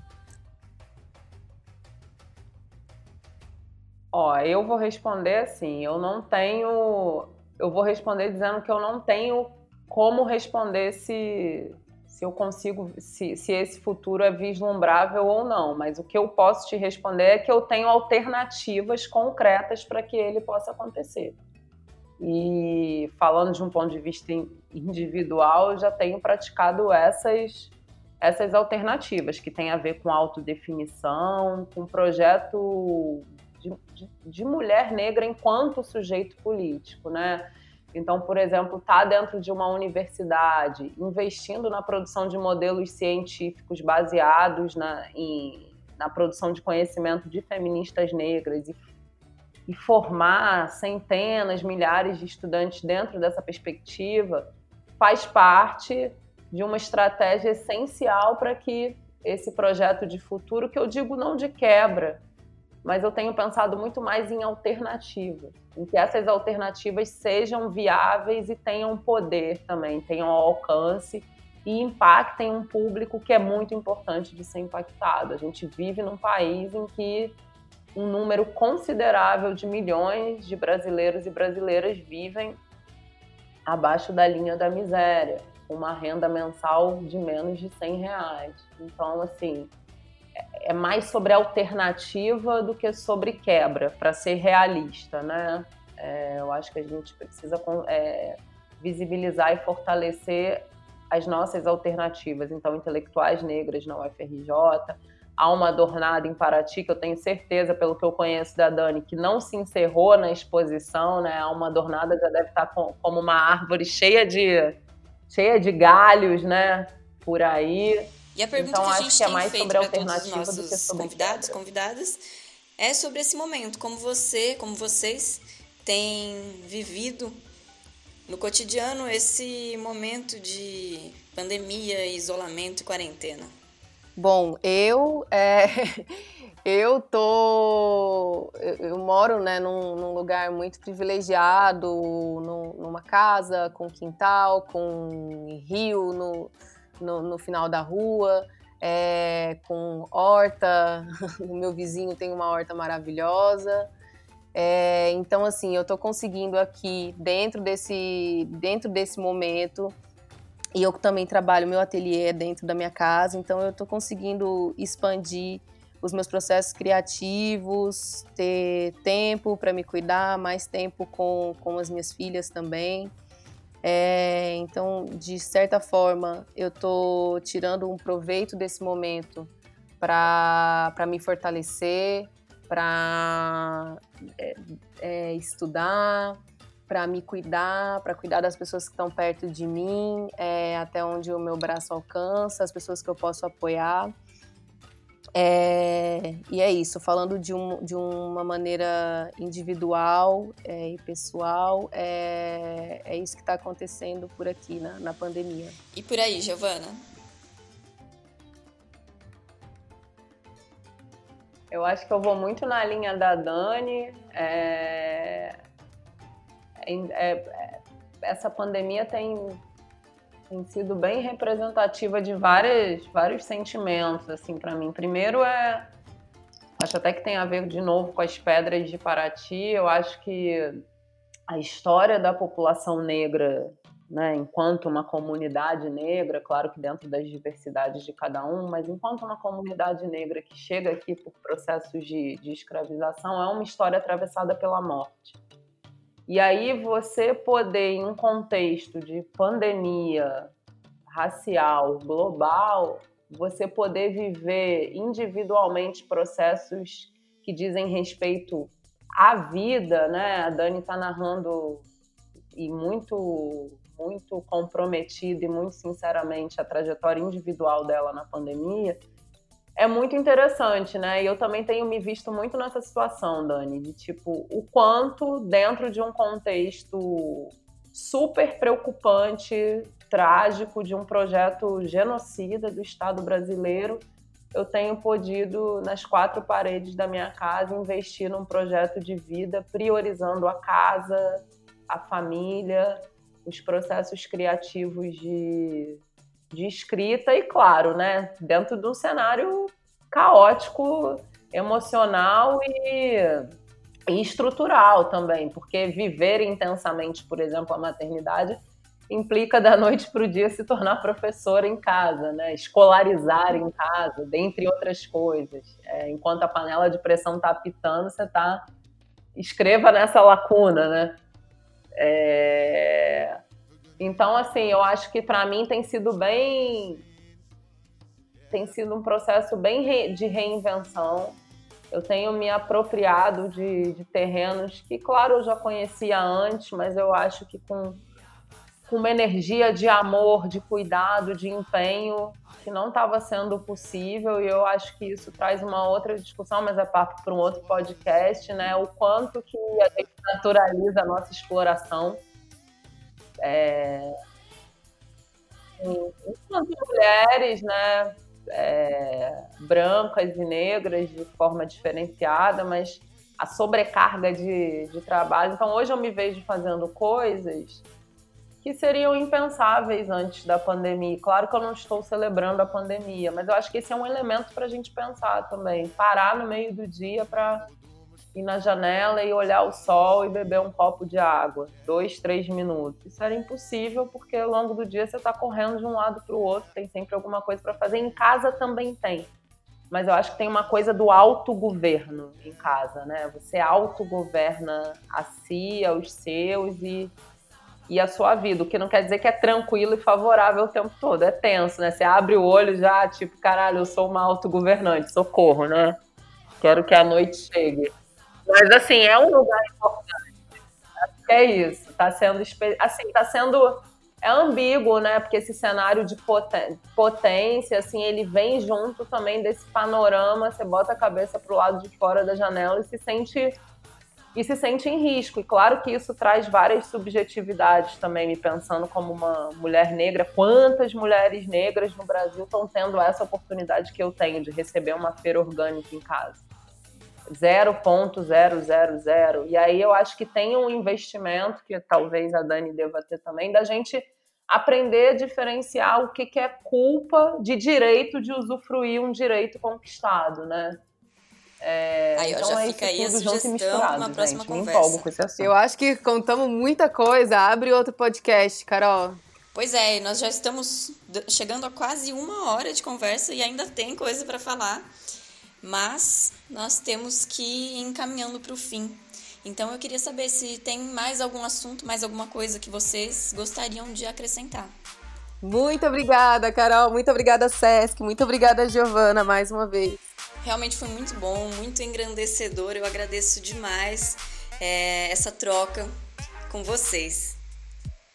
Ó, eu vou responder assim, eu não tenho. Eu vou responder dizendo que eu não tenho como responder se, se eu consigo, se, se esse futuro é vislumbrável ou não. Mas o que eu posso te responder é que eu tenho alternativas concretas para que ele possa acontecer. E falando de um ponto de vista individual, eu já tenho praticado essas essas alternativas que têm a ver com autodefinição, com projeto de, de, mulher negra enquanto sujeito político, né? Então, por exemplo, estar tá dentro de uma universidade, investindo na produção de modelos científicos baseados na, em, na produção de conhecimento de feministas negras e, e formar centenas, milhares de estudantes dentro dessa perspectiva, faz parte de uma estratégia essencial para que esse projeto de futuro, que eu digo não de quebra, mas eu tenho pensado muito mais em alternativas, em que essas alternativas sejam viáveis e tenham poder também, tenham alcance e impactem um público que é muito importante de ser impactado. A gente vive num país em que um número considerável de milhões de brasileiros e brasileiras vivem abaixo da linha da miséria, uma renda mensal de menos de 100 reais. Então, assim, é mais sobre alternativa do que sobre quebra, para ser realista, né? É, eu acho que a gente precisa é, visibilizar e fortalecer as nossas alternativas. Então, intelectuais negras na UFRJ, uma adornada em Paraty, que eu tenho certeza, pelo que eu conheço da Dani, que não se encerrou na exposição, né? A uma adornada já deve estar com, como uma árvore cheia de, cheia de galhos, né? Por aí. E a pergunta então, que a gente que é mais feito sobre alternativa todos os nossos convidados, convidadas, é sobre esse momento, como você, como vocês têm vivido no cotidiano esse momento de pandemia, isolamento e quarentena. Bom, eu é, eu tô eu, eu moro né num, num, lugar muito privilegiado, num, numa casa com quintal, com rio no no, no final da rua, é, com horta. o meu vizinho tem uma horta maravilhosa. É, então, assim, eu estou conseguindo aqui, dentro desse, dentro desse momento, e eu também trabalho, meu ateliê dentro da minha casa, então eu estou conseguindo expandir os meus processos criativos, ter tempo para me cuidar, mais tempo com, com as minhas filhas também. É, então, de certa forma, eu estou tirando um proveito desse momento para me fortalecer, para é, é, estudar, para me cuidar, para cuidar das pessoas que estão perto de mim, é, até onde o meu braço alcança, as pessoas que eu posso apoiar. É, e é isso, falando de, um, de uma maneira individual é, e pessoal, é, é isso que está acontecendo por aqui na, na pandemia. E por aí, Giovana? Eu acho que eu vou muito na linha da Dani. É, é, é essa pandemia tem tem sido bem representativa de várias, vários sentimentos, assim, para mim. Primeiro é, acho até que tem a ver de novo com as pedras de Paraty. Eu acho que a história da população negra, né, enquanto uma comunidade negra, claro que dentro das diversidades de cada um, mas enquanto uma comunidade negra que chega aqui por processos de, de escravização, é uma história atravessada pela morte. E aí você poder, em um contexto de pandemia, racial global, você poder viver individualmente processos que dizem respeito à vida, né? A Dani está narrando e muito muito comprometida e muito sinceramente a trajetória individual dela na pandemia, é muito interessante, né? E eu também tenho me visto muito nessa situação, Dani, de tipo, o quanto dentro de um contexto super preocupante, trágico, de um projeto genocida do Estado brasileiro, eu tenho podido, nas quatro paredes da minha casa, investir num projeto de vida, priorizando a casa, a família, os processos criativos de, de escrita e, claro, né, dentro de um cenário caótico, emocional e, e estrutural também, porque viver intensamente, por exemplo, a maternidade implica da noite para o dia se tornar professora em casa, né? escolarizar em casa, dentre outras coisas. É, enquanto a panela de pressão está apitando, você está. Escreva nessa lacuna, né? É... Então, assim, eu acho que para mim tem sido bem. Tem sido um processo bem re... de reinvenção. Eu tenho me apropriado de, de terrenos que, claro, eu já conhecia antes, mas eu acho que com com uma energia de amor, de cuidado, de empenho que não estava sendo possível e eu acho que isso traz uma outra discussão, mas é papo para um outro podcast, né? O quanto que a gente naturaliza a nossa exploração. É... Mulheres, né? É... brancas e negras de forma diferenciada, mas a sobrecarga de, de trabalho. Então hoje eu me vejo fazendo coisas que seriam impensáveis antes da pandemia. Claro que eu não estou celebrando a pandemia, mas eu acho que esse é um elemento para a gente pensar também. Parar no meio do dia para ir na janela e olhar o sol e beber um copo de água, dois, três minutos. Isso era impossível porque ao longo do dia você está correndo de um lado para o outro, tem sempre alguma coisa para fazer. Em casa também tem. Mas eu acho que tem uma coisa do autogoverno em casa, né? Você autogoverna a si, aos seus e e a sua vida, o que não quer dizer que é tranquilo e favorável o tempo todo, é tenso, né? Você abre o olho já, tipo, caralho, eu sou uma autogovernante, socorro, né? Quero que a noite chegue. Mas assim, é um lugar importante. É isso. Tá sendo assim, tá sendo é ambíguo, né? Porque esse cenário de potência, assim, ele vem junto também desse panorama. Você bota a cabeça pro lado de fora da janela e se sente e se sente em risco. E claro que isso traz várias subjetividades também, me pensando como uma mulher negra. Quantas mulheres negras no Brasil estão tendo essa oportunidade que eu tenho de receber uma feira orgânica em casa? 0.000. E aí eu acho que tem um investimento, que talvez a Dani deva ter também, da gente aprender a diferenciar o que, que é culpa de direito de usufruir um direito conquistado, né? É, aí, ó, então já é fica aí a sugestão uma próxima gente, conversa. Eu acho que contamos muita coisa. Abre outro podcast, Carol. Pois é, nós já estamos chegando a quase uma hora de conversa e ainda tem coisa para falar, mas nós temos que ir encaminhando para o fim. Então eu queria saber se tem mais algum assunto, mais alguma coisa que vocês gostariam de acrescentar. Muito obrigada, Carol. Muito obrigada, Sesc. Muito obrigada, Giovana, mais uma vez. Realmente foi muito bom, muito engrandecedor. Eu agradeço demais é, essa troca com vocês.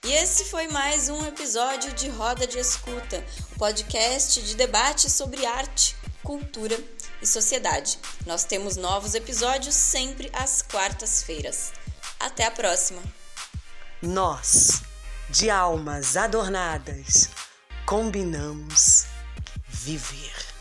E esse foi mais um episódio de Roda de Escuta, o um podcast de debate sobre arte, cultura e sociedade. Nós temos novos episódios sempre às quartas-feiras. Até a próxima! Nós, de almas adornadas, combinamos viver.